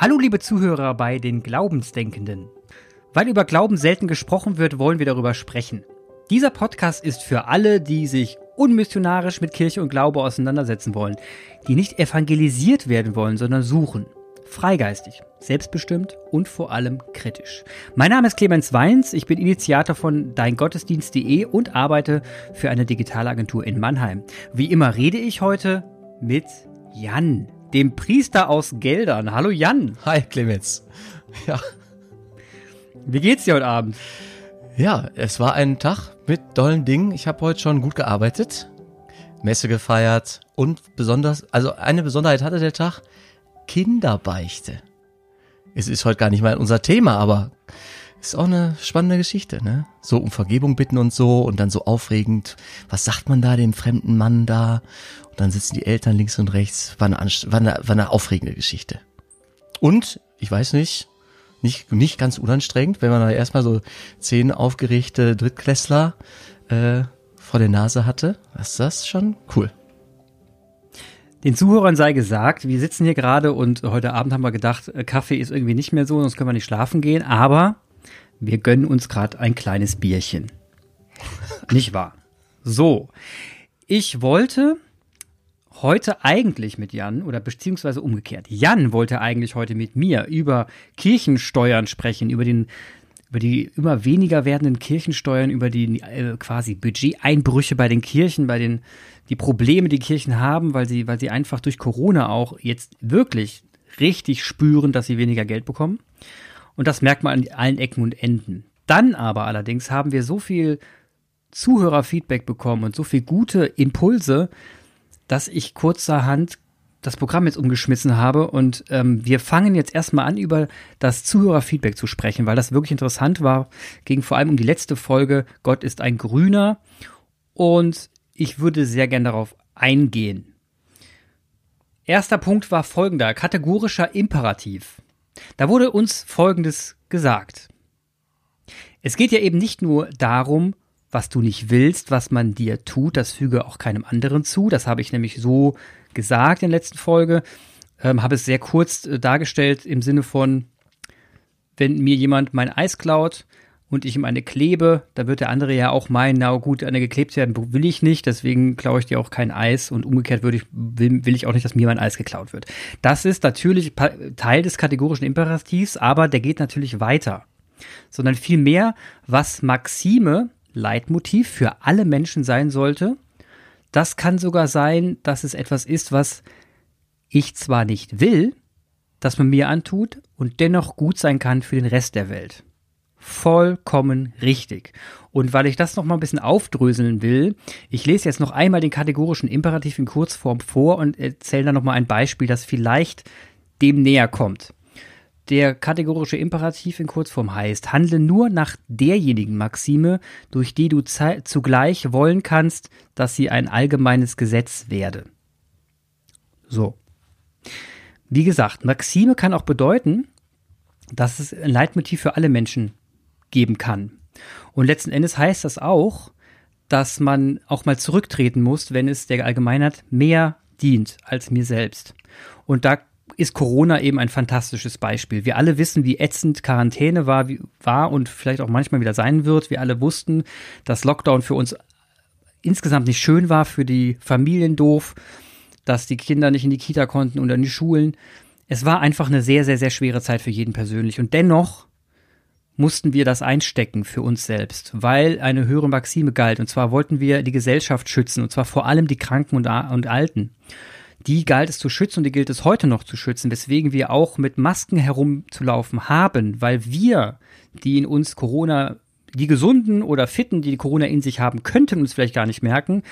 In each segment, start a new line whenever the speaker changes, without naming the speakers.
Hallo liebe Zuhörer bei den Glaubensdenkenden. Weil über Glauben selten gesprochen wird, wollen wir darüber sprechen. Dieser Podcast ist für alle, die sich unmissionarisch mit Kirche und Glaube auseinandersetzen wollen, die nicht evangelisiert werden wollen, sondern suchen. Freigeistig, selbstbestimmt und vor allem kritisch. Mein Name ist Clemens Weins, ich bin Initiator von deingottesdienst.de und arbeite für eine Digitalagentur in Mannheim. Wie immer rede ich heute mit Jan dem Priester aus Geldern. Hallo Jan.
Hi Clemens. Ja.
Wie geht's dir heute Abend?
Ja, es war ein Tag mit tollen Dingen. Ich habe heute schon gut gearbeitet, Messe gefeiert und besonders, also eine Besonderheit hatte der Tag, Kinderbeichte. Es ist heute gar nicht mal unser Thema, aber ist auch eine spannende Geschichte, ne? So um Vergebung bitten und so und dann so aufregend. Was sagt man da dem fremden Mann da? Und dann sitzen die Eltern links und rechts. War eine, war eine, war eine aufregende Geschichte. Und, ich weiß nicht, nicht, nicht ganz unanstrengend, wenn man da erstmal so zehn aufgeregte Drittklässler äh, vor der Nase hatte. Was ist das schon cool.
Den Zuhörern sei gesagt, wir sitzen hier gerade und heute Abend haben wir gedacht, äh, Kaffee ist irgendwie nicht mehr so, sonst können wir nicht schlafen gehen, aber wir gönnen uns gerade ein kleines Bierchen. Nicht wahr? So, ich wollte heute eigentlich mit Jan oder beziehungsweise umgekehrt. Jan wollte eigentlich heute mit mir über Kirchensteuern sprechen, über den über die immer weniger werdenden Kirchensteuern, über die äh, quasi Budgeteinbrüche bei den Kirchen, bei den die Probleme, die Kirchen haben, weil sie weil sie einfach durch Corona auch jetzt wirklich richtig spüren, dass sie weniger Geld bekommen. Und das merkt man an allen Ecken und Enden. Dann aber allerdings haben wir so viel Zuhörerfeedback bekommen und so viel gute Impulse, dass ich kurzerhand das Programm jetzt umgeschmissen habe und ähm, wir fangen jetzt erstmal an, über das Zuhörerfeedback zu sprechen, weil das wirklich interessant war. Ging vor allem um die letzte Folge, Gott ist ein Grüner und ich würde sehr gern darauf eingehen. Erster Punkt war folgender, kategorischer Imperativ. Da wurde uns Folgendes gesagt. Es geht ja eben nicht nur darum, was du nicht willst, was man dir tut, das füge auch keinem anderen zu. Das habe ich nämlich so gesagt in der letzten Folge. Ähm, habe es sehr kurz äh, dargestellt im Sinne von, wenn mir jemand mein Eis klaut, und ich ihm eine klebe, da wird der andere ja auch meinen, na gut, eine geklebt werden will ich nicht, deswegen klaue ich dir auch kein Eis und umgekehrt würde ich, will, will ich auch nicht, dass mir mein Eis geklaut wird. Das ist natürlich Teil des kategorischen Imperativs, aber der geht natürlich weiter. Sondern vielmehr, was Maxime, Leitmotiv für alle Menschen sein sollte, das kann sogar sein, dass es etwas ist, was ich zwar nicht will, dass man mir antut und dennoch gut sein kann für den Rest der Welt vollkommen richtig. Und weil ich das noch mal ein bisschen aufdröseln will, ich lese jetzt noch einmal den kategorischen Imperativ in Kurzform vor und erzähle dann noch mal ein Beispiel, das vielleicht dem näher kommt. Der kategorische Imperativ in Kurzform heißt, handle nur nach derjenigen Maxime, durch die du zugleich wollen kannst, dass sie ein allgemeines Gesetz werde. So. Wie gesagt, Maxime kann auch bedeuten, dass es ein Leitmotiv für alle Menschen geben kann. Und letzten Endes heißt das auch, dass man auch mal zurücktreten muss, wenn es der Allgemeinheit mehr dient als mir selbst. Und da ist Corona eben ein fantastisches Beispiel. Wir alle wissen, wie ätzend Quarantäne war, wie, war und vielleicht auch manchmal wieder sein wird. Wir alle wussten, dass Lockdown für uns insgesamt nicht schön war, für die Familien doof, dass die Kinder nicht in die Kita konnten oder in die Schulen. Es war einfach eine sehr, sehr, sehr schwere Zeit für jeden persönlich. Und dennoch mussten wir das einstecken für uns selbst, weil eine höhere Maxime galt. Und zwar wollten wir die Gesellschaft schützen, und zwar vor allem die Kranken und, und Alten. Die galt es zu schützen und die gilt es heute noch zu schützen, weswegen wir auch mit Masken herumzulaufen haben, weil wir, die in uns Corona, die Gesunden oder Fitten, die, die Corona in sich haben, könnten uns vielleicht gar nicht merken,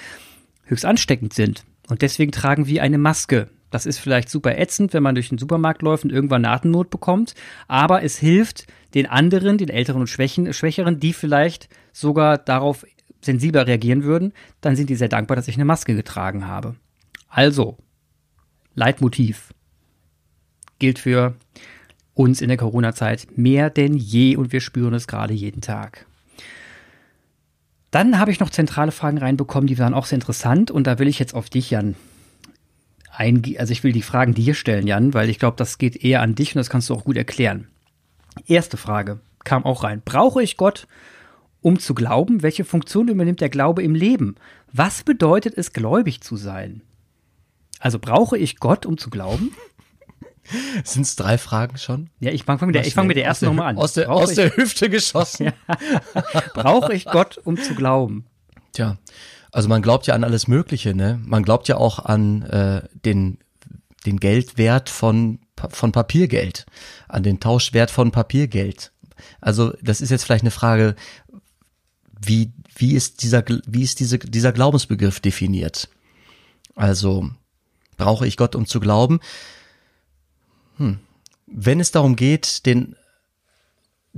höchst ansteckend sind. Und deswegen tragen wir eine Maske. Das ist vielleicht super ätzend, wenn man durch den Supermarkt läuft und irgendwann Atemnot bekommt, aber es hilft den anderen, den Älteren und Schwächen, Schwächeren, die vielleicht sogar darauf sensibler reagieren würden, dann sind die sehr dankbar, dass ich eine Maske getragen habe. Also, Leitmotiv gilt für uns in der Corona-Zeit mehr denn je und wir spüren es gerade jeden Tag. Dann habe ich noch zentrale Fragen reinbekommen, die waren auch sehr interessant und da will ich jetzt auf dich, Jan, eingehen. Also ich will die Fragen dir stellen, Jan, weil ich glaube, das geht eher an dich und das kannst du auch gut erklären. Erste Frage kam auch rein. Brauche ich Gott, um zu glauben? Welche Funktion übernimmt der Glaube im Leben? Was bedeutet es, gläubig zu sein? Also brauche ich Gott, um zu glauben?
Sind es drei Fragen schon?
Ja, ich fange fang mit, der, ich fang mit der ersten nochmal an.
Aus der, aus der Hüfte geschossen. Ja.
Brauche ich Gott, um zu glauben?
Tja, also man glaubt ja an alles Mögliche, ne? Man glaubt ja auch an äh, den, den Geldwert von, von Papiergeld, an den Tauschwert von Papiergeld. Also das ist jetzt vielleicht eine Frage, wie, wie ist dieser, wie ist diese, dieser Glaubensbegriff definiert? Also brauche ich Gott, um zu glauben? Hm. Wenn es darum geht, den,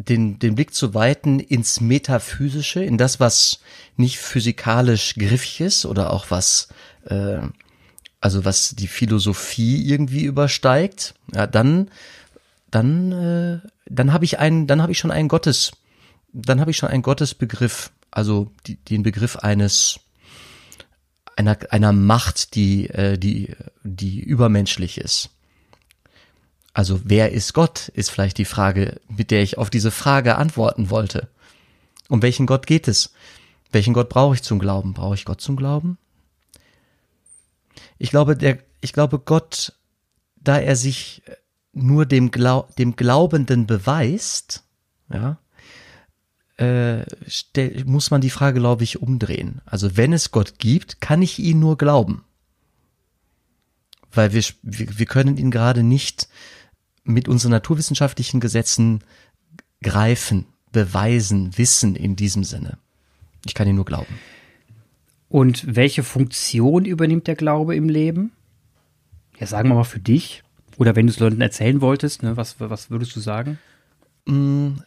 den, den Blick zu weiten ins Metaphysische, in das, was nicht physikalisch griffig ist oder auch was, äh, also was die Philosophie irgendwie übersteigt, ja, dann, dann, äh, dann habe ich einen, dann habe ich schon einen Gottes, dann habe ich schon einen Gottesbegriff, also die, den Begriff eines einer, einer Macht, die, äh, die, die übermenschlich ist. Also wer ist Gott, ist vielleicht die Frage, mit der ich auf diese Frage antworten wollte. Um welchen Gott geht es? Welchen Gott brauche ich zum Glauben? Brauche ich Gott zum Glauben? Ich glaube, der, ich glaube, Gott, da er sich nur dem, Glau dem Glaubenden beweist, ja, äh, muss man die Frage, glaube ich, umdrehen. Also wenn es Gott gibt, kann ich ihn nur glauben. Weil wir, wir, wir können ihn gerade nicht mit unseren naturwissenschaftlichen Gesetzen greifen, beweisen, wissen in diesem Sinne. Ich kann ihn nur glauben.
Und welche Funktion übernimmt der Glaube im Leben? Ja, sagen wir mal für dich. Oder wenn du es Leuten erzählen wolltest, ne, was, was würdest du sagen?
Mm,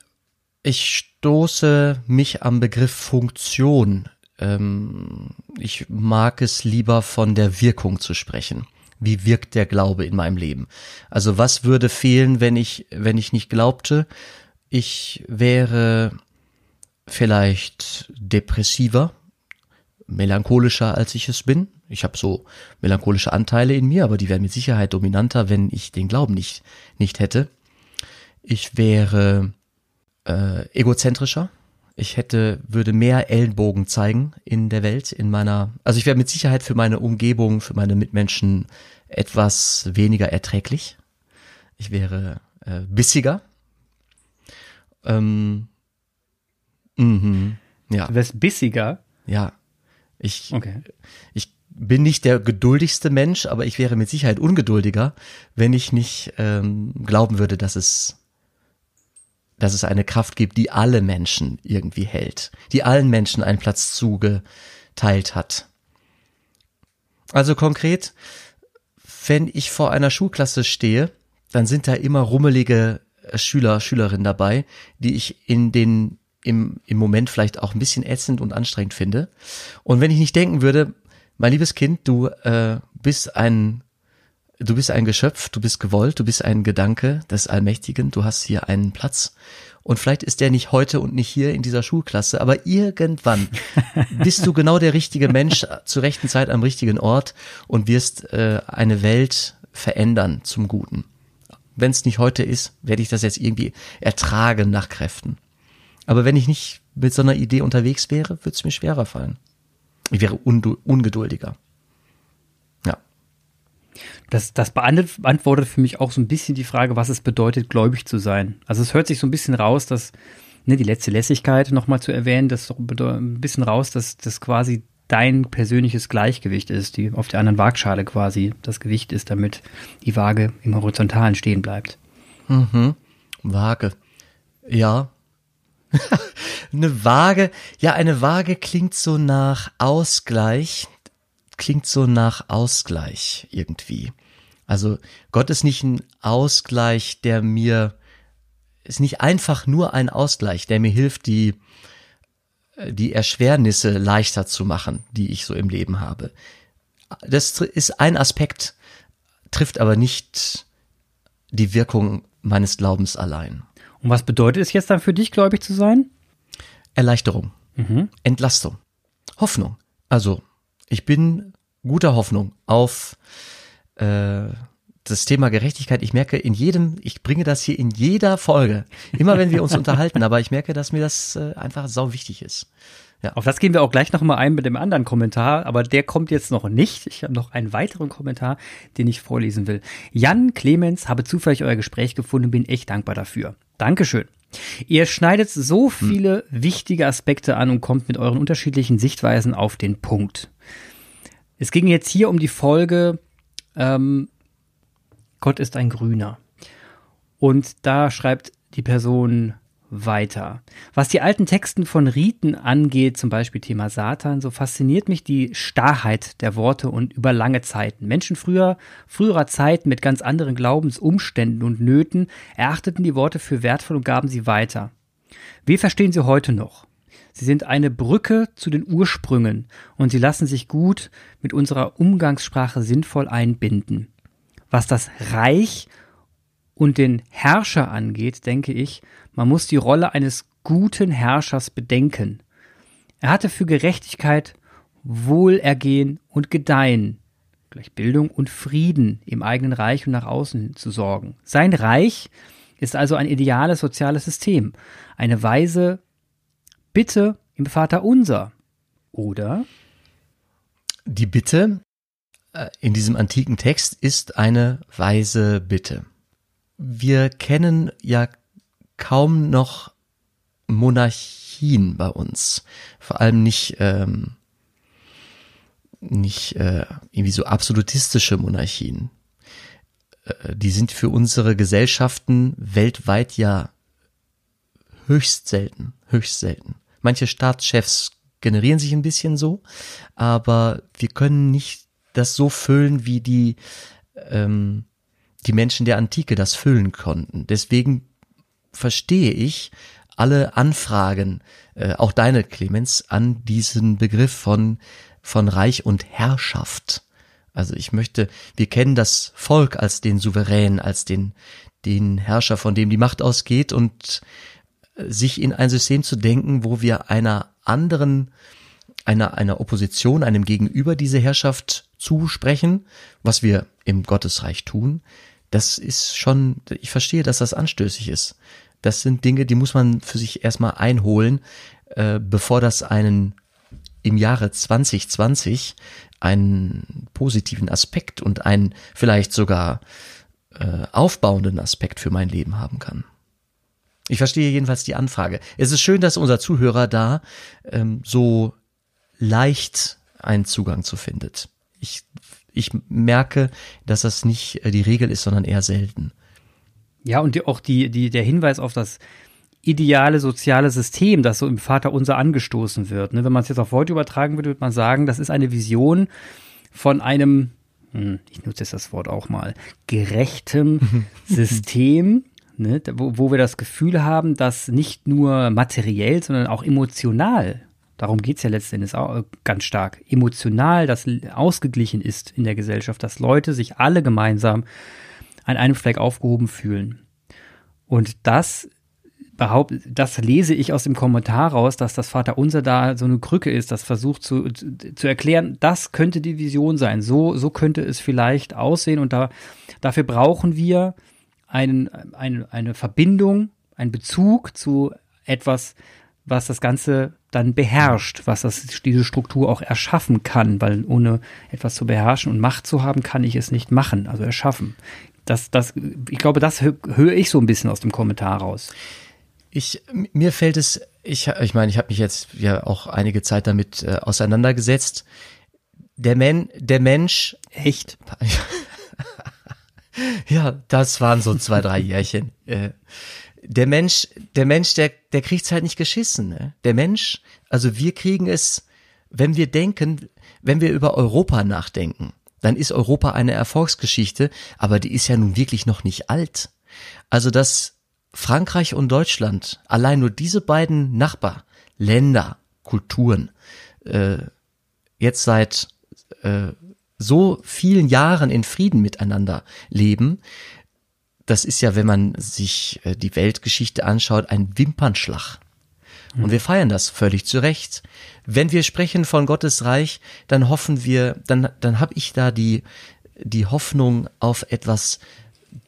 ich stoße mich am Begriff Funktion. Ähm, ich mag es lieber von der Wirkung zu sprechen. Wie wirkt der Glaube in meinem Leben? Also was würde fehlen, wenn ich, wenn ich nicht glaubte? Ich wäre vielleicht depressiver, melancholischer, als ich es bin. Ich habe so melancholische Anteile in mir, aber die wären mit Sicherheit dominanter, wenn ich den Glauben nicht, nicht hätte. Ich wäre äh, egozentrischer. Ich hätte, würde mehr Ellenbogen zeigen in der Welt, in meiner, also ich wäre mit Sicherheit für meine Umgebung, für meine Mitmenschen etwas weniger erträglich. Ich wäre äh, bissiger. Ähm,
mhm, ja. Du wärst bissiger?
Ja. Ich, okay. ich bin nicht der geduldigste Mensch, aber ich wäre mit Sicherheit ungeduldiger, wenn ich nicht ähm, glauben würde, dass es dass es eine Kraft gibt, die alle Menschen irgendwie hält, die allen Menschen einen Platz zugeteilt hat. Also konkret, wenn ich vor einer Schulklasse stehe, dann sind da immer rummelige äh, Schüler, Schülerinnen dabei, die ich in den im, im Moment vielleicht auch ein bisschen ätzend und anstrengend finde. Und wenn ich nicht denken würde, mein liebes Kind, du äh, bist ein du bist ein Geschöpf, du bist gewollt, du bist ein Gedanke des Allmächtigen, du hast hier einen Platz. Und vielleicht ist der nicht heute und nicht hier in dieser Schulklasse, aber irgendwann bist du genau der richtige Mensch zur rechten Zeit am richtigen Ort und wirst äh, eine Welt verändern zum Guten. Wenn es nicht heute ist, werde ich das jetzt irgendwie ertragen nach Kräften. Aber wenn ich nicht mit so einer Idee unterwegs wäre, würde es mir schwerer fallen. Ich wäre ungeduldiger.
Das, das beantwortet für mich auch so ein bisschen die Frage, was es bedeutet, gläubig zu sein. Also es hört sich so ein bisschen raus, dass, ne, die letzte Lässigkeit nochmal zu erwähnen, das ein bisschen raus, dass das quasi dein persönliches Gleichgewicht ist, die auf der anderen Waagschale quasi das Gewicht ist, damit die Waage im Horizontalen stehen bleibt.
Mhm. Waage. Ja. eine Waage, ja, eine Waage klingt so nach Ausgleich, klingt so nach Ausgleich irgendwie. Also Gott ist nicht ein Ausgleich, der mir, ist nicht einfach nur ein Ausgleich, der mir hilft, die, die Erschwernisse leichter zu machen, die ich so im Leben habe. Das ist ein Aspekt, trifft aber nicht die Wirkung meines Glaubens allein.
Und was bedeutet es jetzt dann für dich, gläubig zu sein?
Erleichterung, mhm. Entlastung, Hoffnung. Also ich bin guter Hoffnung auf äh, das Thema Gerechtigkeit, ich merke in jedem, ich bringe das hier in jeder Folge, immer wenn wir uns unterhalten, aber ich merke, dass mir das äh, einfach sau wichtig ist.
Ja. Auf das gehen wir auch gleich noch mal ein mit dem anderen Kommentar, aber der kommt jetzt noch nicht. Ich habe noch einen weiteren Kommentar, den ich vorlesen will. Jan Clemens habe zufällig euer Gespräch gefunden, bin echt dankbar dafür. Dankeschön. Ihr schneidet so hm. viele hm. wichtige Aspekte an und kommt mit euren unterschiedlichen Sichtweisen auf den Punkt. Es ging jetzt hier um die Folge ähm, Gott ist ein Grüner. Und da schreibt die Person weiter. Was die alten Texten von Riten angeht, zum Beispiel Thema Satan, so fasziniert mich die Starrheit der Worte und über lange Zeiten. Menschen früher, früherer Zeiten mit ganz anderen Glaubensumständen und Nöten erachteten die Worte für wertvoll und gaben sie weiter. Wir verstehen sie heute noch. Sie sind eine Brücke zu den Ursprüngen und sie lassen sich gut mit unserer Umgangssprache sinnvoll einbinden. Was das Reich und den Herrscher angeht, denke ich, man muss die Rolle eines guten Herrschers bedenken. Er hatte für Gerechtigkeit, Wohlergehen und Gedeihen, gleich Bildung und Frieden im eigenen Reich und nach außen zu sorgen. Sein Reich ist also ein ideales soziales System, eine weise Bitte im Vater unser. Oder?
Die Bitte äh, in diesem antiken Text ist eine weise Bitte. Wir kennen ja kaum noch Monarchien bei uns, vor allem nicht ähm, nicht äh, irgendwie so absolutistische Monarchien. Äh, die sind für unsere Gesellschaften weltweit ja höchst selten, höchst selten. Manche Staatschefs generieren sich ein bisschen so, aber wir können nicht das so füllen, wie die, ähm, die Menschen der Antike das füllen konnten. Deswegen verstehe ich alle Anfragen, äh, auch deine Clemens, an diesen Begriff von, von Reich und Herrschaft. Also ich möchte, wir kennen das Volk als den Souverän, als den, den Herrscher, von dem die Macht ausgeht und äh, sich in ein System zu denken, wo wir einer anderen, einer, einer Opposition, einem Gegenüber diese Herrschaft zusprechen, was wir im Gottesreich tun, das ist schon, ich verstehe, dass das anstößig ist. Das sind Dinge, die muss man für sich erstmal einholen, äh, bevor das einen im Jahre 2020 einen positiven Aspekt und einen vielleicht sogar äh, aufbauenden Aspekt für mein Leben haben kann. Ich verstehe jedenfalls die Anfrage. Es ist schön, dass unser Zuhörer da ähm, so leicht einen Zugang zu findet ich, ich merke, dass das nicht äh, die Regel ist, sondern eher selten.
Ja, und die, auch die, die, der Hinweis auf das ideale soziale System, das so im Vater unser angestoßen wird. Ne? Wenn man es jetzt auf heute übertragen würde, würde man sagen, das ist eine Vision von einem, hm, ich nutze jetzt das Wort auch mal, gerechtem System, ne? wo, wo wir das Gefühl haben, dass nicht nur materiell, sondern auch emotional Darum geht es ja letztendlich auch äh, ganz stark. Emotional, dass ausgeglichen ist in der Gesellschaft, dass Leute sich alle gemeinsam an einem Fleck aufgehoben fühlen. Und das behaupt, das lese ich aus dem Kommentar raus, dass das Vaterunser da so eine Krücke ist, das versucht zu, zu erklären, das könnte die Vision sein, so, so könnte es vielleicht aussehen und da, dafür brauchen wir einen, eine, eine Verbindung, einen Bezug zu etwas, was das Ganze dann beherrscht, was das, diese Struktur auch erschaffen kann, weil ohne etwas zu beherrschen und Macht zu haben, kann ich es nicht machen, also erschaffen. Das, das, ich glaube, das höre ich so ein bisschen aus dem Kommentar raus.
Ich, mir fällt es, ich, ich meine, ich habe mich jetzt ja auch einige Zeit damit äh, auseinandergesetzt. Der, Men, der Mensch.
Echt?
ja, das waren so zwei, drei Jährchen. Äh, der Mensch, der Mensch, der, der kriegt's halt nicht geschissen. Ne? Der Mensch, also wir kriegen es, wenn wir denken, wenn wir über Europa nachdenken, dann ist Europa eine Erfolgsgeschichte, aber die ist ja nun wirklich noch nicht alt. Also dass Frankreich und Deutschland, allein nur diese beiden Nachbarländer, Kulturen, äh, jetzt seit äh, so vielen Jahren in Frieden miteinander leben, das ist ja, wenn man sich äh, die Weltgeschichte anschaut, ein Wimpernschlag. Und wir feiern das völlig zu Recht. Wenn wir sprechen von Gottes Reich, dann hoffen wir, dann, dann habe ich da die, die Hoffnung auf etwas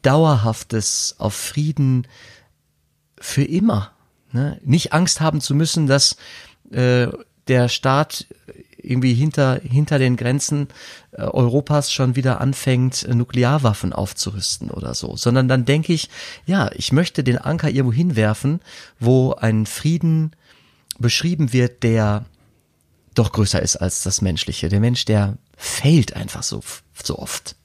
Dauerhaftes, auf Frieden für immer. Ne? Nicht Angst haben zu müssen, dass äh, der Staat irgendwie hinter, hinter den Grenzen äh, Europas schon wieder anfängt, äh, Nuklearwaffen aufzurüsten oder so, sondern dann denke ich, ja, ich möchte den Anker irgendwo hinwerfen, wo ein Frieden beschrieben wird, der doch größer ist als das Menschliche. Der Mensch, der fehlt einfach so, so oft.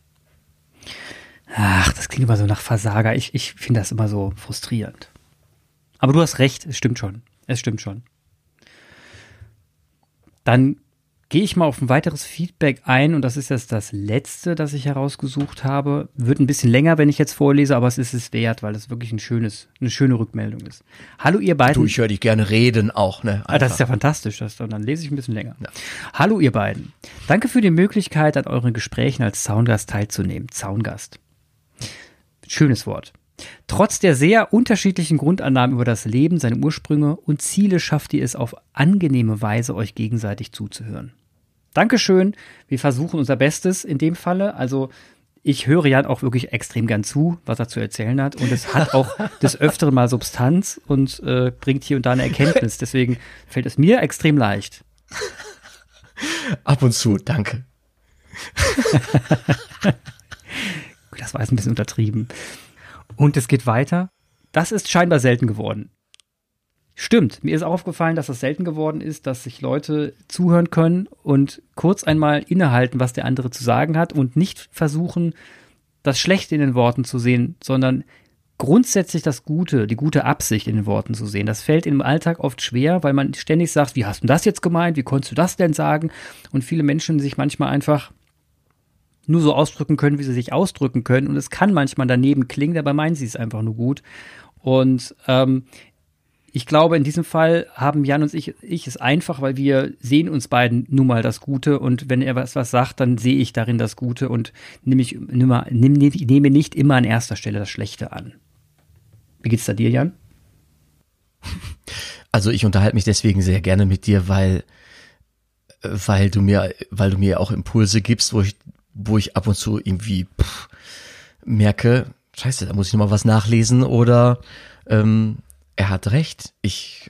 Ach, das klingt immer so nach Versager. Ich, ich finde das immer so frustrierend. Aber du hast recht, es stimmt schon. Es stimmt schon. Dann gehe ich mal auf ein weiteres Feedback ein und das ist jetzt das letzte, das ich herausgesucht habe. Wird ein bisschen länger, wenn ich jetzt vorlese, aber es ist es wert, weil es wirklich ein schönes, eine schöne Rückmeldung ist. Hallo ihr beiden.
Du, ich höre dich gerne reden auch, ne?
Ah, das ist ja fantastisch, das, dann lese ich ein bisschen länger. Ja. Hallo ihr beiden. Danke für die Möglichkeit, an euren Gesprächen als Zaungast teilzunehmen. Zaungast. Schönes Wort. Trotz der sehr unterschiedlichen Grundannahmen über das Leben, seine Ursprünge und Ziele schafft ihr es auf angenehme Weise, euch gegenseitig zuzuhören. Dankeschön. Wir versuchen unser Bestes in dem Falle. Also ich höre Jan auch wirklich extrem gern zu, was er zu erzählen hat. Und es hat auch des Öfteren mal Substanz und äh, bringt hier und da eine Erkenntnis. Deswegen fällt es mir extrem leicht.
Ab und zu, danke.
das war jetzt ein bisschen untertrieben. Und es geht weiter. Das ist scheinbar selten geworden. Stimmt, mir ist aufgefallen, dass das selten geworden ist, dass sich Leute zuhören können und kurz einmal innehalten, was der andere zu sagen hat und nicht versuchen, das Schlechte in den Worten zu sehen, sondern grundsätzlich das Gute, die gute Absicht in den Worten zu sehen. Das fällt im Alltag oft schwer, weil man ständig sagt, wie hast du das jetzt gemeint? Wie konntest du das denn sagen? Und viele Menschen sich manchmal einfach nur so ausdrücken können, wie sie sich ausdrücken können. Und es kann manchmal daneben klingen, dabei meinen sie es einfach nur gut. Und ähm, ich glaube, in diesem Fall haben Jan und ich, ich es einfach, weil wir sehen uns beiden nun mal das Gute und wenn er was, was sagt, dann sehe ich darin das Gute und nehme ich nehme, nehme nicht immer an erster Stelle das Schlechte an. Wie geht's da dir, Jan?
Also ich unterhalte mich deswegen sehr gerne mit dir, weil weil du mir weil du mir auch Impulse gibst, wo ich wo ich ab und zu irgendwie pff, merke, scheiße, da muss ich noch mal was nachlesen oder ähm, er hat recht. Ich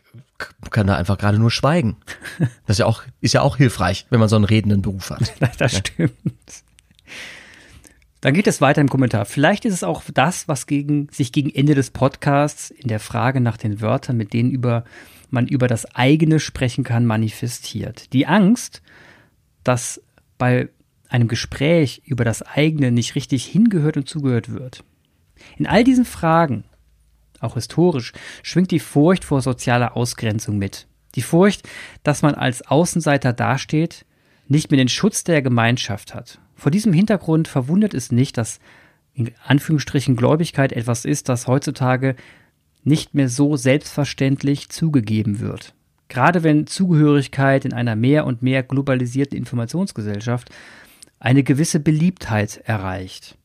kann da einfach gerade nur schweigen. Das ist ja auch, ist ja auch hilfreich, wenn man so einen redenden Beruf hat.
das stimmt. Dann geht es weiter im Kommentar. Vielleicht ist es auch das, was gegen, sich gegen Ende des Podcasts in der Frage nach den Wörtern, mit denen über, man über das eigene sprechen kann, manifestiert. Die Angst, dass bei einem Gespräch über das eigene nicht richtig hingehört und zugehört wird. In all diesen Fragen auch historisch, schwingt die Furcht vor sozialer Ausgrenzung mit. Die Furcht, dass man als Außenseiter dasteht, nicht mehr den Schutz der Gemeinschaft hat. Vor diesem Hintergrund verwundert es nicht, dass in Anführungsstrichen Gläubigkeit etwas ist, das heutzutage nicht mehr so selbstverständlich zugegeben wird. Gerade wenn Zugehörigkeit in einer mehr und mehr globalisierten Informationsgesellschaft eine gewisse Beliebtheit erreicht.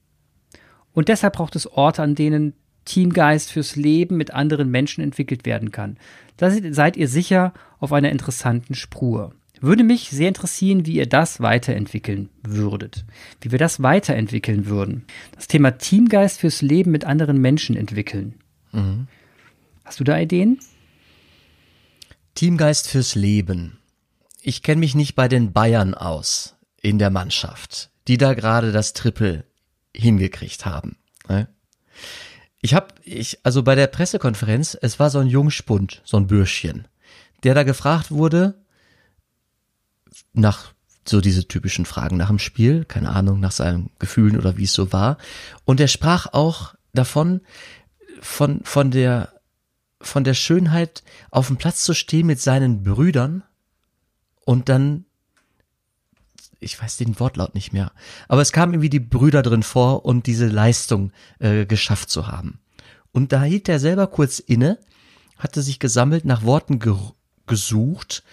Und deshalb braucht es Orte, an denen Teamgeist fürs Leben mit anderen Menschen entwickelt werden kann. Da seid ihr sicher auf einer interessanten Spur. Würde mich sehr interessieren, wie ihr das weiterentwickeln würdet. Wie wir das weiterentwickeln würden. Das Thema Teamgeist fürs Leben mit anderen Menschen entwickeln. Mhm. Hast du da Ideen?
Teamgeist fürs Leben. Ich kenne mich nicht bei den Bayern aus in der Mannschaft, die da gerade das Triple hingekriegt haben. Ne? Ich habe, ich, also bei der Pressekonferenz, es war so ein Jungspund, so ein Bürschchen, der da gefragt wurde, nach so diese typischen Fragen nach dem Spiel, keine Ahnung, nach seinen Gefühlen oder wie es so war. Und er sprach auch davon, von, von der, von der Schönheit, auf dem Platz zu stehen mit seinen Brüdern und dann ich weiß den Wortlaut nicht mehr, aber es kamen irgendwie die Brüder drin vor und diese Leistung äh, geschafft zu haben. Und da hielt er selber kurz inne, hatte sich gesammelt, nach Worten ge gesucht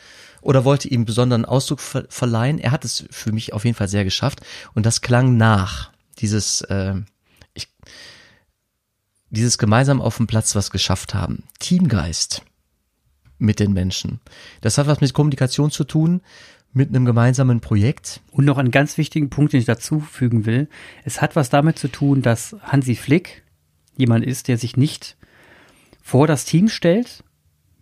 oder wollte ihm besonderen Ausdruck ver verleihen. Er hat es für mich auf jeden Fall sehr geschafft und das klang nach. Dieses, äh, ich, dieses gemeinsam auf dem Platz was geschafft haben. Teamgeist mit den Menschen. Das hat was mit Kommunikation zu tun, mit einem gemeinsamen Projekt.
Und noch einen ganz wichtigen Punkt, den ich dazu fügen will. Es hat was damit zu tun, dass Hansi Flick jemand ist, der sich nicht vor das Team stellt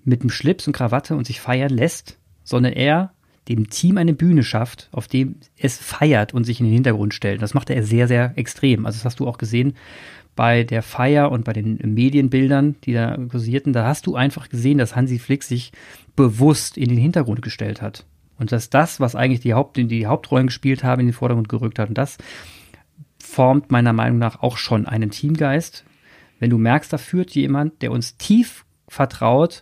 mit dem Schlips und Krawatte und sich feiern lässt, sondern er dem Team eine Bühne schafft, auf dem es feiert und sich in den Hintergrund stellt. Das macht er sehr, sehr extrem. Also das hast du auch gesehen bei der Feier und bei den Medienbildern, die da kursierten. Da hast du einfach gesehen, dass Hansi Flick sich bewusst in den Hintergrund gestellt hat. Und dass das, was eigentlich die, Haupt, die Hauptrollen gespielt haben, in den Vordergrund gerückt hat. Und das formt meiner Meinung nach auch schon einen Teamgeist. Wenn du merkst, da führt jemand, der uns tief vertraut,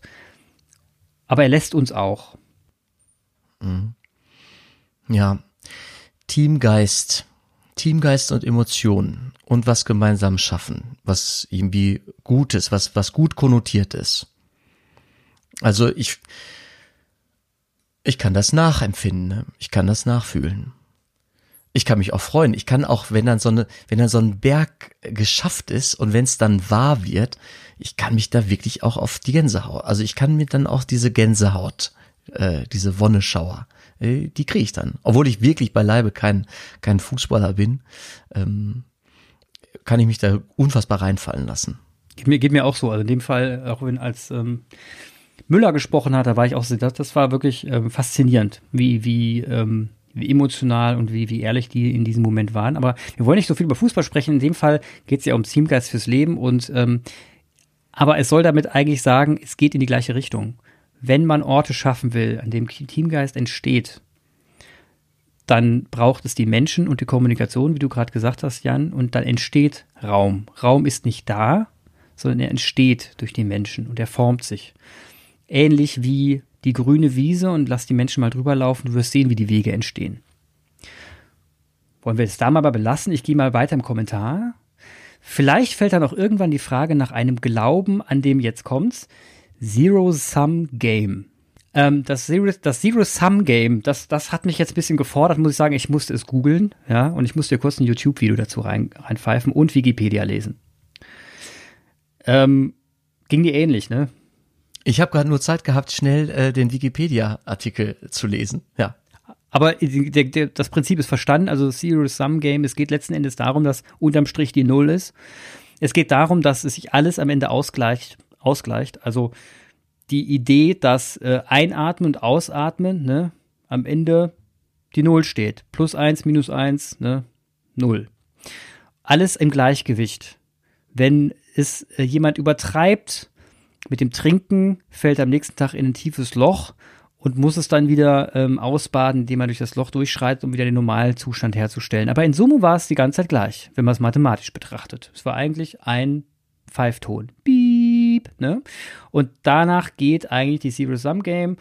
aber er lässt uns auch.
Mhm. Ja, Teamgeist, Teamgeist und Emotionen und was gemeinsam schaffen, was irgendwie Gutes, was, was gut konnotiert ist. Also ich, ich kann das nachempfinden, ne? ich kann das nachfühlen. Ich kann mich auch freuen. Ich kann auch, wenn dann so eine, wenn dann so ein Berg geschafft ist und wenn es dann wahr wird, ich kann mich da wirklich auch auf die Gänsehaut, also ich kann mir dann auch diese Gänsehaut äh, diese Wonneschauer. Äh, die kriege ich dann. Obwohl ich wirklich beileibe kein, kein Fußballer bin, ähm, kann ich mich da unfassbar reinfallen lassen.
Geht mir, geht mir auch so. Also in dem Fall, auch wenn als ähm, Müller gesprochen hat, da war ich auch das, das war wirklich ähm, faszinierend, wie, wie, ähm, wie emotional und wie, wie ehrlich die in diesem Moment waren. Aber wir wollen nicht so viel über Fußball sprechen. In dem Fall geht es ja um Teamgeist fürs Leben und ähm, aber es soll damit eigentlich sagen, es geht in die gleiche Richtung wenn man Orte schaffen will, an dem Teamgeist entsteht, dann braucht es die Menschen und die Kommunikation, wie du gerade gesagt hast, Jan, und dann entsteht Raum. Raum ist nicht da, sondern er entsteht durch die Menschen und er formt sich. Ähnlich wie die grüne Wiese und lass die Menschen mal drüber laufen, du wirst sehen, wie die Wege entstehen. Wollen wir es da mal belassen? Ich gehe mal weiter im Kommentar. Vielleicht fällt dann auch irgendwann die Frage nach einem Glauben, an dem jetzt kommt's. Zero-Sum-Game. Ähm, das Zero-Sum-Game, das, das hat mich jetzt ein bisschen gefordert, muss ich sagen. Ich musste es googeln, ja, und ich musste kurz ein YouTube-Video dazu rein, reinpfeifen und Wikipedia lesen. Ähm, ging dir ähnlich, ne?
Ich habe gerade nur Zeit gehabt, schnell äh, den Wikipedia-Artikel zu lesen, ja.
Aber der, der, das Prinzip ist verstanden. Also Zero-Sum-Game, es geht letzten Endes darum, dass unterm Strich die Null ist. Es geht darum, dass es sich alles am Ende ausgleicht ausgleicht. Also die Idee, dass äh, Einatmen und Ausatmen ne, am Ende die Null steht. Plus eins, minus eins, ne, Null. Alles im Gleichgewicht. Wenn es äh, jemand übertreibt mit dem Trinken, fällt am nächsten Tag in ein tiefes Loch und muss es dann wieder ähm, ausbaden, indem man durch das Loch durchschreitet, um wieder den normalen Zustand herzustellen. Aber in Summe war es die ganze Zeit gleich, wenn man es mathematisch betrachtet. Es war eigentlich ein Pfeifton. Beep, ne? Und danach geht eigentlich die Zero-Sum-Game,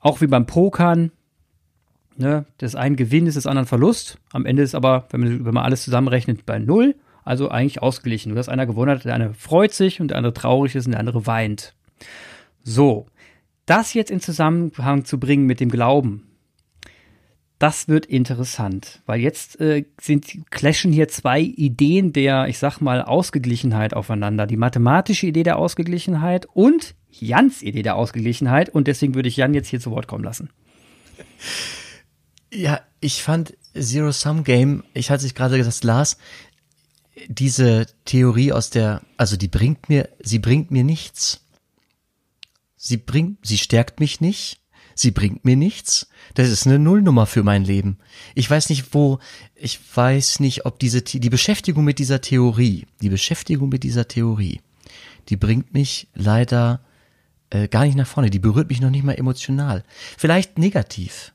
auch wie beim Pokern, ne? Das ein Gewinn ist, das andere Verlust. Am Ende ist aber, wenn man, wenn man alles zusammenrechnet, bei Null. Also eigentlich ausgeglichen. Nur dass einer gewonnen hat, der eine freut sich und der andere traurig ist und der andere weint. So. Das jetzt in Zusammenhang zu bringen mit dem Glauben, das wird interessant, weil jetzt äh, sind clashen hier zwei Ideen der, ich sag mal, Ausgeglichenheit aufeinander. Die mathematische Idee der Ausgeglichenheit und Jans Idee der Ausgeglichenheit. Und deswegen würde ich Jan jetzt hier zu Wort kommen lassen.
Ja, ich fand Zero Sum Game, ich hatte sich gerade das las, diese Theorie aus der, also die bringt mir, sie bringt mir nichts. Sie bringt, sie stärkt mich nicht sie bringt mir nichts. Das ist eine Nullnummer für mein Leben. Ich weiß nicht, wo, ich weiß nicht, ob diese, die Beschäftigung mit dieser Theorie, die Beschäftigung mit dieser Theorie, die bringt mich leider äh, gar nicht nach vorne. Die berührt mich noch nicht mal emotional. Vielleicht negativ,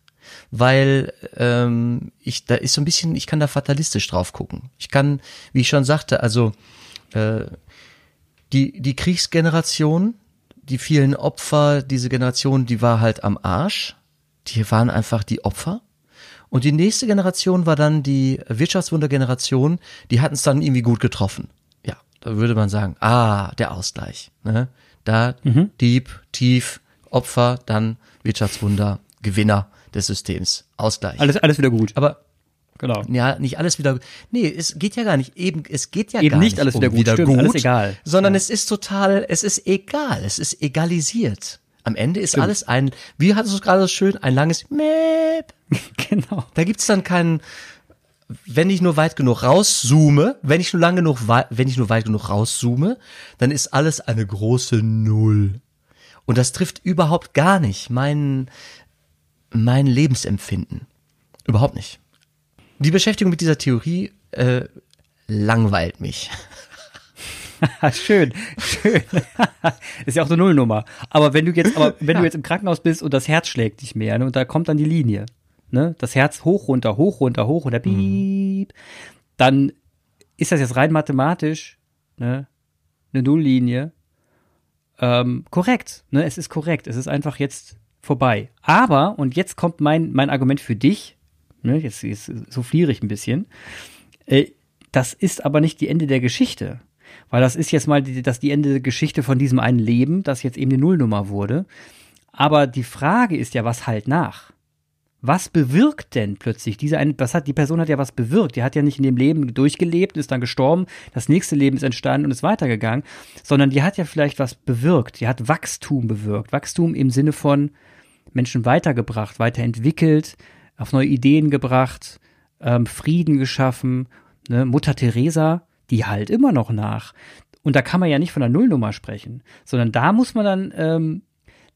weil ähm, ich da ist so ein bisschen, ich kann da fatalistisch drauf gucken. Ich kann, wie ich schon sagte, also äh, die die Kriegsgeneration die vielen Opfer, diese Generation, die war halt am Arsch. Die waren einfach die Opfer. Und die nächste Generation war dann die Wirtschaftswundergeneration, die hatten es dann irgendwie gut getroffen. Ja, da würde man sagen, ah, der Ausgleich. Ne? Da mhm. Dieb, Tief, Opfer, dann Wirtschaftswunder, Gewinner des Systems. Ausgleich.
Alles, alles wieder gut.
Aber Genau. Ja, nicht alles wieder. Nee, es geht ja gar nicht. Eben, es geht ja
Eben
gar
nicht alles
um
wieder, gut, wieder stimmt, gut, alles egal.
Sondern ja. es ist total, es ist egal. Es ist egalisiert. Am Ende ist stimmt. alles ein, wie hattest du es gerade so schön, ein langes Mäp, genau. Da gibt's dann keinen, wenn ich nur weit genug rauszoome, wenn ich nur lang genug, wenn ich nur weit genug rauszoome, dann ist alles eine große Null. Und das trifft überhaupt gar nicht mein, mein Lebensempfinden. Überhaupt nicht. Die Beschäftigung mit dieser Theorie äh, langweilt mich.
schön, schön. ist ja auch eine Nullnummer. Aber wenn du jetzt, aber wenn ja. du jetzt im Krankenhaus bist und das Herz schlägt nicht mehr, ne, und da kommt dann die Linie, ne, das Herz hoch, runter, hoch, runter, hoch, runter, piep, mhm. dann ist das jetzt rein mathematisch, ne, eine Nulllinie. Ähm, korrekt, ne, es ist korrekt. Es ist einfach jetzt vorbei. Aber, und jetzt kommt mein, mein Argument für dich, ne, jetzt, jetzt souffliere ich ein bisschen, äh, das ist aber nicht die Ende der Geschichte. Weil das ist jetzt mal die, das die Ende der Geschichte von diesem einen Leben, das jetzt eben die Nullnummer wurde. Aber die Frage ist ja, was halt nach? Was bewirkt denn plötzlich diese eine, was hat, die Person hat ja was bewirkt. Die hat ja nicht in dem Leben durchgelebt, ist dann gestorben, das nächste Leben ist entstanden und ist weitergegangen, sondern die hat ja vielleicht was bewirkt. Die hat Wachstum bewirkt. Wachstum im Sinne von Menschen weitergebracht, weiterentwickelt, auf neue Ideen gebracht, ähm, Frieden geschaffen. Ne? Mutter Teresa, die halt immer noch nach. Und da kann man ja nicht von der Nullnummer sprechen, sondern da muss man dann, ähm,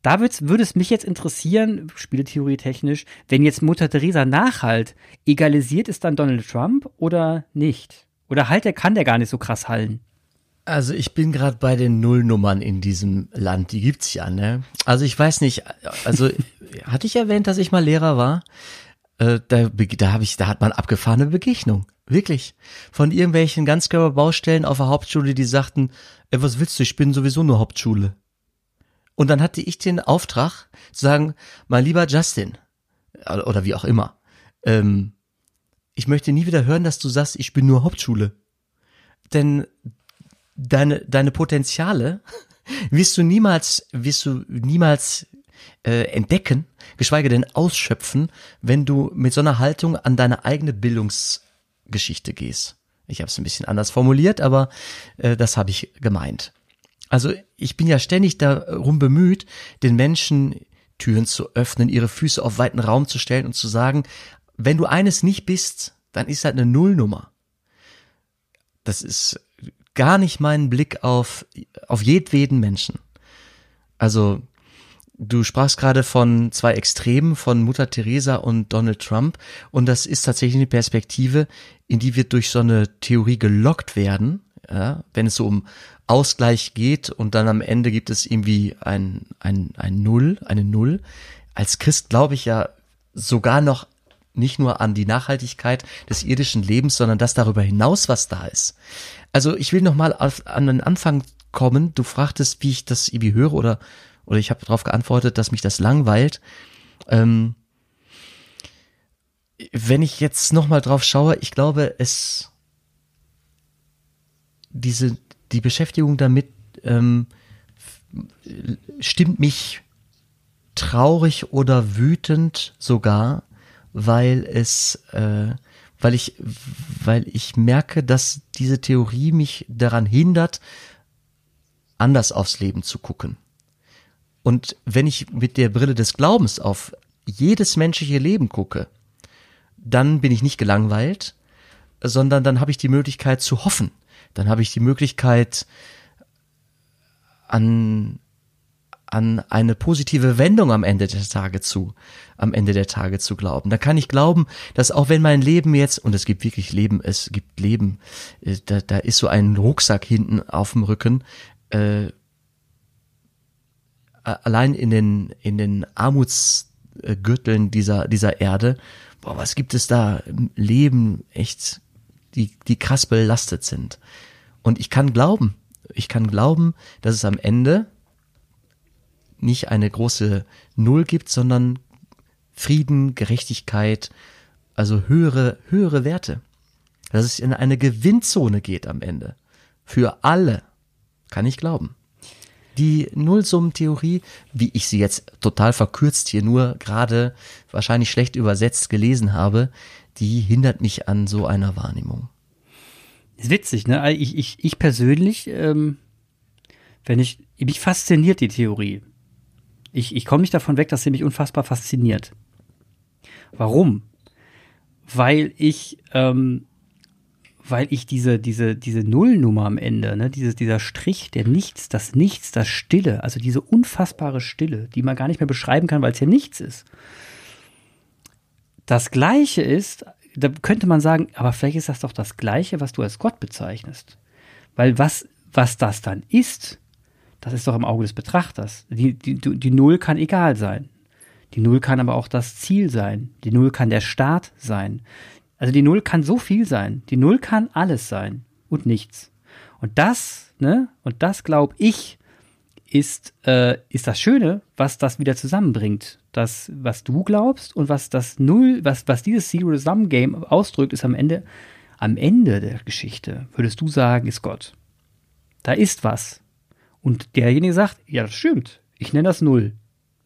da würde es mich jetzt interessieren, Spieletheorie technisch, wenn jetzt Mutter Teresa nachhalt, egalisiert ist dann Donald Trump oder nicht? Oder halt, der kann der gar nicht so krass hallen?
Also ich bin gerade bei den Nullnummern in diesem Land, die gibt's ja, ne? Also ich weiß nicht, also hatte ich erwähnt, dass ich mal Lehrer war? Äh, da da habe ich, da hat man abgefahrene Begegnung. Wirklich. Von irgendwelchen Ganzkörperbaustellen auf der Hauptschule, die sagten, ey, was willst du, ich bin sowieso nur Hauptschule. Und dann hatte ich den Auftrag zu sagen, mein lieber Justin, oder wie auch immer, ähm, ich möchte nie wieder hören, dass du sagst, ich bin nur Hauptschule. Denn deine, deine Potenziale wirst du niemals, wirst du niemals äh, entdecken, geschweige denn ausschöpfen, wenn du mit so einer Haltung an deine eigene Bildungs Geschichte gehst. Ich habe es ein bisschen anders formuliert, aber äh, das habe ich gemeint. Also ich bin ja ständig darum bemüht, den Menschen Türen zu öffnen, ihre Füße auf weiten Raum zu stellen und zu sagen, wenn du eines nicht bist, dann ist halt eine Nullnummer. Das ist gar nicht mein Blick auf, auf jedweden Menschen. Also Du sprachst gerade von zwei Extremen, von Mutter Teresa und Donald Trump. Und das ist tatsächlich eine Perspektive, in die wir durch so eine Theorie gelockt werden, ja, wenn es so um Ausgleich geht und dann am Ende gibt es irgendwie ein, ein, ein Null, eine Null. Als Christ glaube ich ja sogar noch nicht nur an die Nachhaltigkeit des irdischen Lebens, sondern das darüber hinaus, was da ist. Also ich will noch mal an den Anfang kommen. Du fragtest, wie ich das irgendwie höre oder oder ich habe darauf geantwortet, dass mich das langweilt. Ähm, wenn ich jetzt nochmal drauf schaue, ich glaube, es diese die Beschäftigung damit ähm, stimmt mich traurig oder wütend sogar, weil es äh, weil ich weil ich merke, dass diese Theorie mich daran hindert, anders aufs Leben zu gucken. Und wenn ich mit der Brille des Glaubens auf jedes menschliche Leben gucke, dann bin ich nicht gelangweilt, sondern dann habe ich die Möglichkeit zu hoffen. Dann habe ich die Möglichkeit an an eine positive Wendung am Ende der Tage zu, am Ende der Tage zu glauben. Da kann ich glauben, dass auch wenn mein Leben jetzt, und es gibt wirklich Leben, es gibt Leben, äh, da, da ist so ein Rucksack hinten auf dem Rücken, äh, allein in den, in den Armutsgürteln dieser, dieser Erde, boah, was gibt es da Leben echt, die, die krass belastet sind. Und ich kann glauben, ich kann glauben, dass es am Ende nicht eine große Null gibt, sondern Frieden, Gerechtigkeit, also höhere, höhere Werte. Dass es in eine Gewinnzone geht am Ende. Für alle. Kann ich glauben die Nullsummentheorie, wie ich sie jetzt total verkürzt hier nur gerade wahrscheinlich schlecht übersetzt gelesen habe, die hindert mich an so einer Wahrnehmung.
Ist witzig, ne? Ich, ich, ich persönlich, ähm, wenn ich, mich fasziniert die Theorie. Ich, ich komme nicht davon weg, dass sie mich unfassbar fasziniert. Warum? Weil ich, ähm, weil ich diese, diese, diese Nullnummer am Ende, ne, diese, dieser Strich, der Nichts, das Nichts, das Stille, also diese unfassbare Stille, die man gar nicht mehr beschreiben kann, weil es ja nichts ist. Das Gleiche ist, da könnte man sagen, aber vielleicht ist das doch das Gleiche, was du als Gott bezeichnest. Weil was, was das dann ist, das ist doch im Auge des Betrachters. Die, die, die Null kann egal sein. Die Null kann aber auch das Ziel sein. Die Null kann der Start sein. Also die Null kann so viel sein. Die Null kann alles sein und nichts. Und das, ne, und das glaube ich, ist, äh, ist das Schöne, was das wieder zusammenbringt. Das, was du glaubst und was das Null, was, was dieses Zero-Sum-Game ausdrückt, ist am Ende, am Ende der Geschichte, würdest du sagen, ist Gott. Da ist was. Und derjenige sagt, ja, das stimmt. Ich nenne das Null.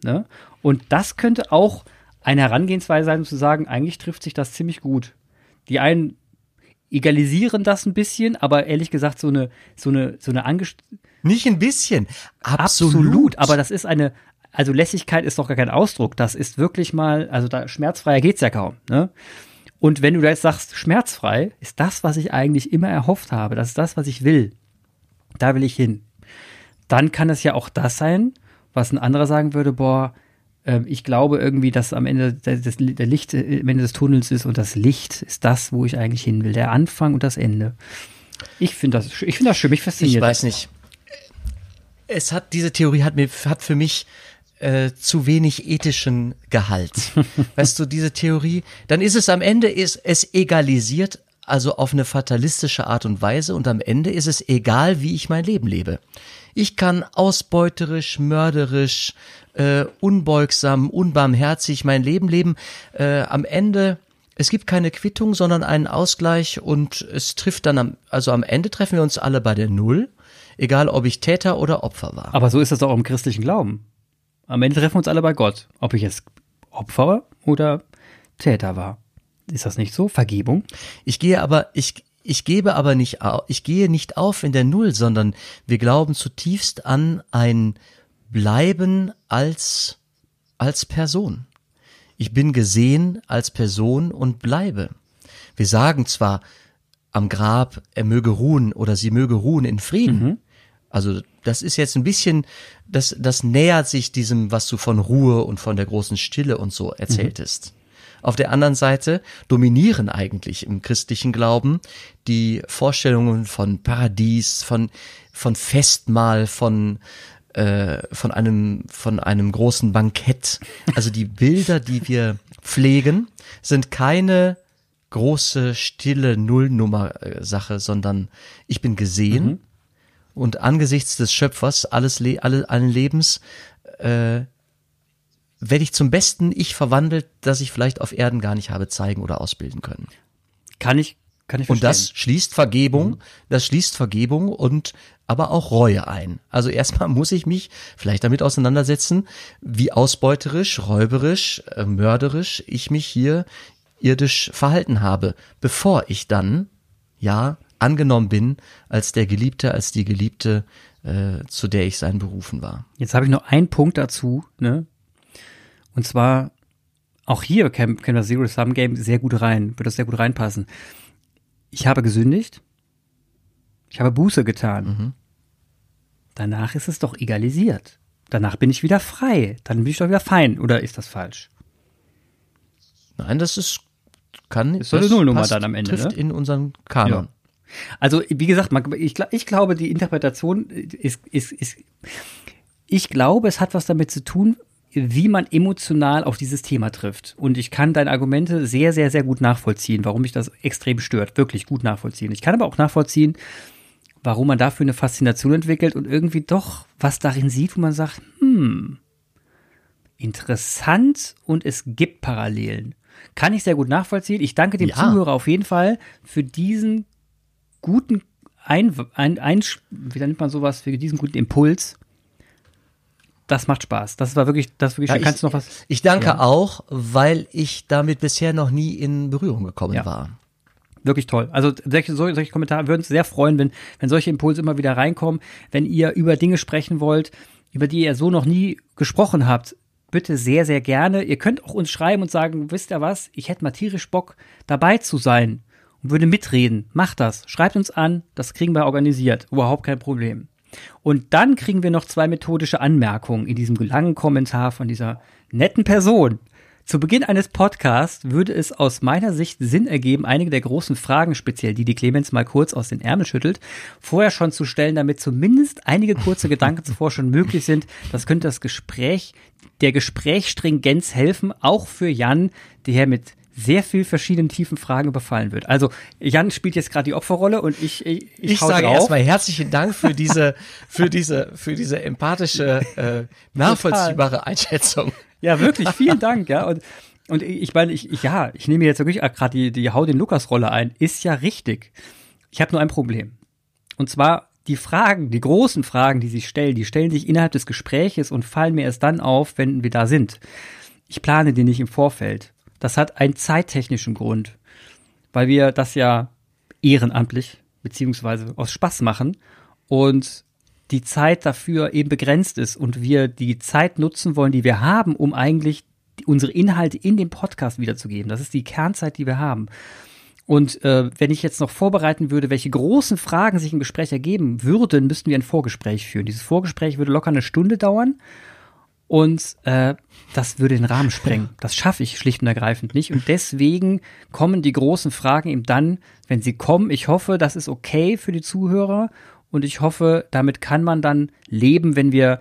Ne? Und das könnte auch eine Herangehensweise sein, um zu sagen, eigentlich trifft sich das ziemlich gut. Die einen egalisieren das ein bisschen, aber ehrlich gesagt, so eine, so eine, so eine
Nicht ein bisschen. Absolut.
Absolut. Aber das ist eine, also Lässigkeit ist doch gar kein Ausdruck. Das ist wirklich mal, also da schmerzfreier geht's ja kaum. Ne? Und wenn du da jetzt sagst, schmerzfrei, ist das, was ich eigentlich immer erhofft habe. Das ist das, was ich will. Da will ich hin. Dann kann es ja auch das sein, was ein anderer sagen würde, boah, ähm, ich glaube irgendwie, dass am Ende das, der Licht äh, am Ende des Tunnels ist und das Licht ist das, wo ich eigentlich hin will. Der Anfang und das Ende. Ich finde das, ich finde das schön, mich fasziniert.
Ich weiß nicht. Es hat, diese Theorie hat mir, hat für mich äh, zu wenig ethischen Gehalt. weißt du, diese Theorie, dann ist es am Ende, ist es egalisiert, also auf eine fatalistische Art und Weise und am Ende ist es egal, wie ich mein Leben lebe. Ich kann ausbeuterisch, mörderisch, äh, unbeugsam, unbarmherzig mein Leben leben. Äh, am Ende es gibt keine Quittung, sondern einen Ausgleich und es trifft dann am, also am Ende treffen wir uns alle bei der Null, egal ob ich Täter oder Opfer war.
Aber so ist das auch im christlichen Glauben. Am Ende treffen wir uns alle bei Gott. Ob ich jetzt Opfer oder Täter war. Ist das nicht so? Vergebung?
Ich gehe aber, ich, ich gebe aber nicht, au- ich gehe nicht auf in der Null, sondern wir glauben zutiefst an ein Bleiben als, als Person. Ich bin gesehen als Person und bleibe. Wir sagen zwar am Grab, er möge ruhen oder sie möge ruhen in Frieden. Also das ist jetzt ein bisschen, das, das nähert sich diesem, was du von Ruhe und von der großen Stille und so erzähltest. Auf der anderen Seite dominieren eigentlich im christlichen Glauben die Vorstellungen von Paradies, von, von Festmahl, von, äh, von einem, von einem großen Bankett. Also die Bilder, die wir pflegen, sind keine große, stille Nullnummer-Sache, sondern ich bin gesehen und angesichts des Schöpfers alles, Le alle, allen Lebens äh, werde ich zum besten Ich verwandelt, das ich vielleicht auf Erden gar nicht habe zeigen oder ausbilden können.
Kann ich, kann ich
Und
verstehen.
das schließt Vergebung, das schließt Vergebung und aber auch Reue ein. Also erstmal muss ich mich vielleicht damit auseinandersetzen, wie ausbeuterisch, räuberisch, äh, mörderisch ich mich hier irdisch verhalten habe, bevor ich dann, ja, angenommen bin als der Geliebte, als die Geliebte, äh, zu der ich sein berufen war.
Jetzt habe ich noch einen Punkt dazu, ne? Und zwar, auch hier können, können das Zero Sum Game sehr gut rein, wird das sehr gut reinpassen. Ich habe gesündigt. Ich habe Buße getan. Danach ist es doch egalisiert. Danach bin ich wieder frei. Dann bin ich doch wieder fein. Oder ist das falsch?
Nein, das ist kann
Ist so eine
das
Nullnummer
passt,
dann am Ende,
trifft
ne?
in unseren Kanon.
Also, wie gesagt, man, ich, ich glaube, die Interpretation ist, ist, ist, ich glaube, es hat was damit zu tun, wie man emotional auf dieses Thema trifft. Und ich kann deine Argumente sehr, sehr, sehr gut nachvollziehen, warum mich das extrem stört. Wirklich gut nachvollziehen. Ich kann aber auch nachvollziehen, warum man dafür eine Faszination entwickelt und irgendwie doch was darin sieht, wo man sagt, hm, interessant und es gibt Parallelen. Kann ich sehr gut nachvollziehen. Ich danke dem
Ja.
Zuhörer auf jeden Fall für diesen guten ein, ein, ein, wie nennt man sowas, für diesen guten Impuls. Das macht Spaß. Das war wirklich, das wirklich,
Ja,
schön. kannst du noch was?
Ich danke
Ja.
auch, weil ich damit bisher noch nie in Berührung gekommen
Ja.
war.
Wirklich toll. Also solche, solche solche Kommentare würden uns sehr freuen, wenn, wenn solche Impulse immer wieder reinkommen. Wenn ihr über Dinge sprechen wollt, über die ihr so noch nie gesprochen habt, bitte sehr, sehr gerne. Ihr könnt auch uns schreiben und sagen, wisst ihr was, ich hätte mal tierisch Bock, dabei zu sein und würde mitreden. Macht das. Schreibt uns an, das kriegen wir organisiert. Überhaupt kein Problem. Und dann kriegen wir noch zwei methodische Anmerkungen in diesem langen Kommentar von dieser netten Person. Zu Beginn eines Podcasts würde es aus meiner Sicht Sinn ergeben, einige der großen Fragen, speziell die, die Clemens mal kurz aus den Ärmel schüttelt, vorher schon zu stellen, damit zumindest einige kurze Gedanken zuvor schon möglich sind. Das könnte das Gespräch, der Gesprächsstringenz helfen, auch für Jan, der mit sehr viel verschiedenen tiefen Fragen überfallen wird. Also Jan spielt jetzt gerade die Opferrolle und ich ich,
ich, ich sage erstmal herzlichen Dank für diese für diese für diese empathische äh, nachvollziehbare Einschätzung.
Ja, wirklich, vielen Dank, ja. Und, und ich meine, ich, ich, ja, ich nehme jetzt wirklich gerade die, die Hau den Lukas-Rolle ein. Ist ja richtig. Ich habe nur ein Problem. Und zwar die Fragen, die großen Fragen, die sich stellen, die stellen sich innerhalb des Gespräches und fallen mir erst dann auf, wenn wir da sind. Ich plane die nicht im Vorfeld. Das hat einen zeittechnischen Grund, weil wir das ja ehrenamtlich beziehungsweise aus Spaß machen und die Zeit dafür eben begrenzt ist und wir die Zeit nutzen wollen, die wir haben, um eigentlich unsere Inhalte in den Podcast wiederzugeben. Das ist die Kernzeit, die wir haben. Und äh, wenn ich jetzt noch vorbereiten würde, welche großen Fragen sich im Gespräch ergeben würden, müssten wir ein Vorgespräch führen. Dieses Vorgespräch würde locker eine Stunde dauern und äh, das würde den Rahmen sprengen. Das schaffe ich schlicht und ergreifend nicht. Und deswegen kommen die großen Fragen eben dann, wenn sie kommen. Ich hoffe, das ist okay für die Zuhörer und ich hoffe, damit kann man dann leben, wenn wir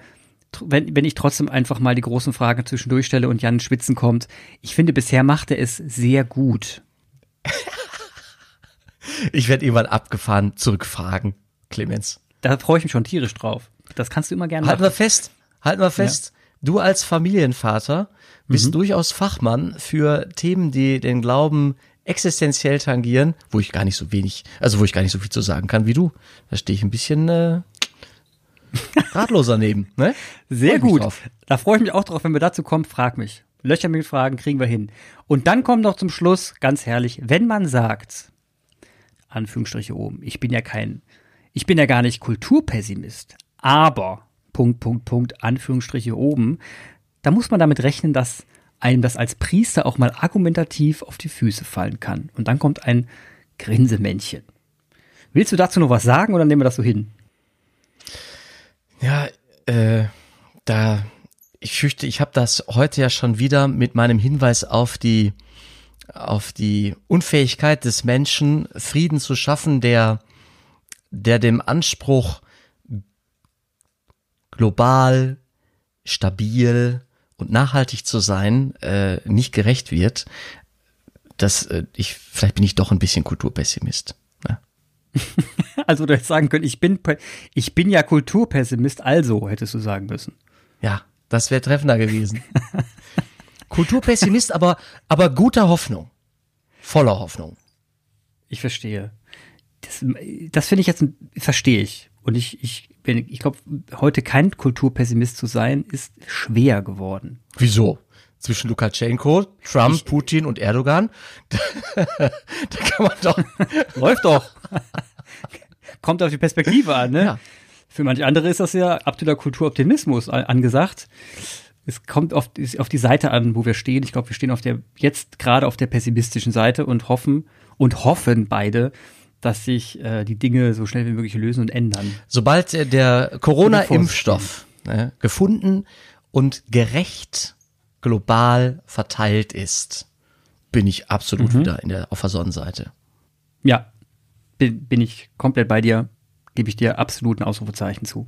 wenn, wenn ich trotzdem einfach mal die großen Fragen zwischendurch stelle und Jan Schwitzen kommt. Ich finde, bisher macht er es sehr gut.
ich werde irgendwann abgefahren zurückfragen, Clemens.
Da freue ich mich schon tierisch drauf. Das kannst du immer gerne
Halt mal fest, halt mal fest. Ja. Du als Familienvater bist mhm. durchaus Fachmann für Themen, die den Glauben existenziell tangieren, wo ich gar nicht so wenig, also wo ich gar nicht so viel zu sagen kann wie du. Da stehe ich ein bisschen äh, ratloser neben. Ne?
Sehr gut. Da freue ich mich auch drauf, wenn wir dazu kommen, frag mich. Löcher mit Fragen kriegen wir hin. Und dann kommt noch zum Schluss, ganz herrlich, wenn man sagt, Anführungsstriche oben, ich bin ja kein, ich bin ja gar nicht Kulturpessimist, aber, Punkt, Punkt, Punkt, Anführungsstriche oben, da muss man damit rechnen, dass einem das als Priester auch mal argumentativ auf die Füße fallen kann. Und dann kommt ein Grinsemännchen. Willst du dazu noch was sagen oder nehmen wir das so hin?
Ja, äh, da, ich fürchte, ich habe das heute ja schon wieder mit meinem Hinweis auf die, auf die Unfähigkeit des Menschen, Frieden zu schaffen, der, der dem Anspruch global, stabil, und nachhaltig zu sein äh, nicht gerecht wird, dass äh, ich vielleicht bin ich doch ein bisschen Kulturpessimist. Ne?
also du hättest sagen können, ich bin ich bin ja Kulturpessimist, also hättest du sagen müssen.
Ja, das wäre treffender gewesen. Kulturpessimist, aber aber guter Hoffnung, voller Hoffnung.
Ich verstehe. Das, das finde ich jetzt verstehe ich und ich ich ich glaube, heute kein Kulturpessimist zu sein, ist schwer geworden.
Wieso? Zwischen Lukaschenko, Trump, ich, Putin und Erdogan? da kann man doch.
Läuft doch. Kommt auf die Perspektive an, ne? Ja. Für manche andere ist das ja absoluter Kulturoptimismus angesagt. Es kommt auf, auf die Seite an, wo wir stehen. Ich glaube, wir stehen auf der, jetzt gerade auf der pessimistischen Seite und hoffen und hoffen beide, dass sich äh, die Dinge so schnell wie möglich lösen und ändern.
Sobald äh, der Corona-Impfstoff äh, gefunden und gerecht global verteilt ist, bin ich absolut mhm. wieder in der, auf der Sonnenseite.
Ja, bin, bin ich komplett bei dir, gebe ich dir absolut ein Ausrufezeichen zu.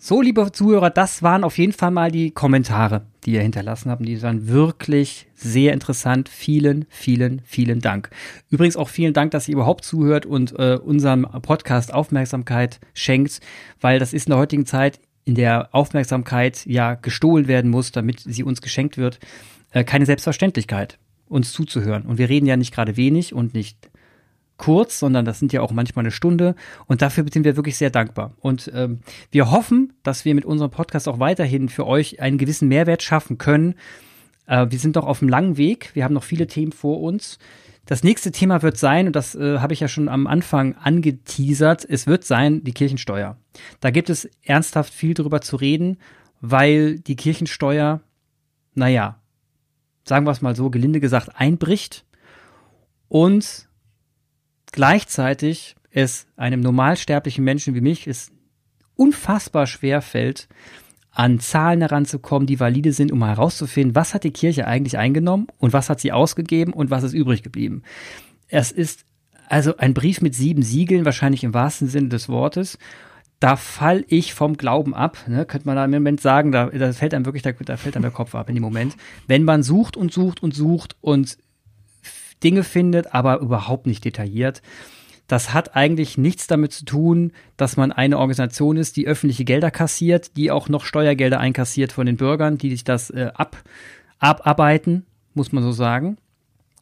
So, liebe Zuhörer, das waren auf jeden Fall mal die Kommentare, die ihr hinterlassen habt. Die waren wirklich sehr interessant. Vielen, vielen, vielen Dank. Übrigens auch vielen Dank, dass ihr überhaupt zuhört und äh, unserem Podcast Aufmerksamkeit schenkt, weil das ist in der heutigen Zeit, in der Aufmerksamkeit ja gestohlen werden muss, damit sie uns geschenkt wird, äh, keine Selbstverständlichkeit, uns zuzuhören. Und wir reden ja nicht gerade wenig und nicht kurz, sondern das sind ja auch manchmal eine Stunde. Und dafür sind wir wirklich sehr dankbar. Und ähm, wir hoffen, dass wir mit unserem Podcast auch weiterhin für euch einen gewissen Mehrwert schaffen können. Äh, wir sind noch auf einem langen Weg. Wir haben noch viele Themen vor uns. Das nächste Thema wird sein, und das äh, habe ich ja schon am Anfang angeteasert, es wird sein die Kirchensteuer. Da gibt es ernsthaft viel drüber zu reden. weil die Kirchensteuer, naja, sagen wir es mal so, gelinde gesagt, einbricht und gleichzeitig es einem normalsterblichen Menschen wie mich es unfassbar schwer fällt, an Zahlen heranzukommen, die valide sind, um herauszufinden, was hat die Kirche eigentlich eingenommen und was hat sie ausgegeben und was ist übrig geblieben. Es ist also ein Brief mit sieben Siegeln, wahrscheinlich im wahrsten Sinne des Wortes. Da fall ich vom Glauben ab, ne? könnte man da im Moment sagen, da, da fällt einem wirklich, da, da fällt einem der Kopf ab in dem Moment. Wenn man sucht und sucht und sucht und Dinge findet, aber überhaupt nicht detailliert. Das hat eigentlich nichts damit zu tun, dass man eine Organisation ist, die öffentliche Gelder kassiert, die auch noch Steuergelder einkassiert von den Bürgern, die sich das äh, ab, abarbeiten, muss man so sagen.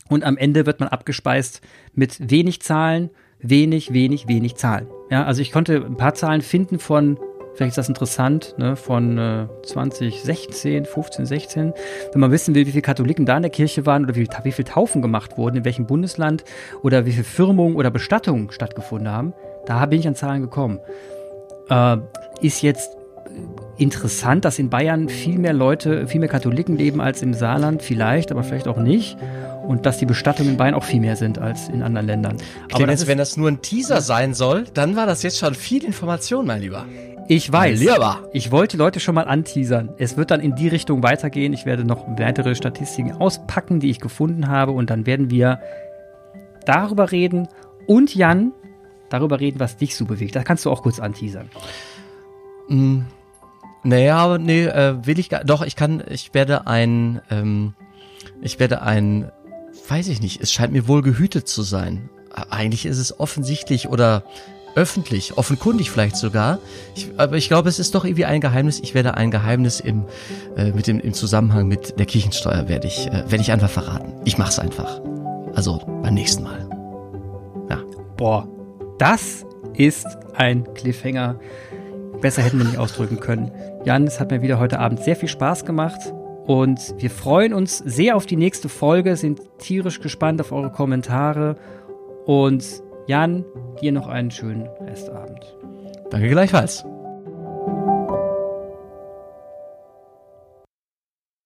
Und am Ende wird man abgespeist mit wenig Zahlen, wenig, wenig, wenig Zahlen. Ja, also ich konnte ein paar Zahlen finden von, vielleicht ist das interessant, ne, von äh, 2016, 15, 16. Wenn man wissen will, wie viele Katholiken da in der Kirche waren oder wie, wie viele Taufen gemacht wurden, in welchem Bundesland oder wie viele Firmungen oder Bestattungen stattgefunden haben, da bin ich an Zahlen gekommen. Äh, ist jetzt interessant, dass in Bayern viel mehr Leute, viel mehr Katholiken leben als im Saarland, vielleicht, aber vielleicht auch nicht und dass die Bestattungen in Bayern auch viel mehr sind als in anderen Ländern.
Aber das wenn das nur ein Teaser sein soll, dann war das jetzt schon viel Information, mein Lieber.
Ich weiß. Lieber. Ich wollte Leute schon mal anteasern. Es wird dann in die Richtung weitergehen. Ich werde noch weitere Statistiken auspacken, die ich gefunden habe. Und dann werden wir darüber reden und Jan darüber reden, was dich so bewegt. Da kannst du auch kurz anteasern.
Mm, naja, nee, äh, will ich gar. Doch, ich kann, ich werde ein, ähm, ich werde ein weiß ich nicht, es scheint mir wohl gehütet zu sein. Eigentlich ist es offensichtlich oder öffentlich, offenkundig vielleicht sogar. Ich, aber ich glaube, es ist doch irgendwie ein Geheimnis. Ich werde ein Geheimnis im, äh, mit dem, im Zusammenhang mit der Kirchensteuer werde ich, äh, werde ich einfach verraten. Ich mach's einfach. Also beim nächsten Mal.
Ja. Boah, das ist ein Cliffhanger. Besser hätten wir nicht ausdrücken können. Jan, es hat mir wieder heute Abend sehr viel Spaß gemacht. Und wir freuen uns sehr auf die nächste Folge, sind tierisch gespannt auf eure Kommentare. Und Jan, dir noch einen schönen Restabend.
Danke gleichfalls.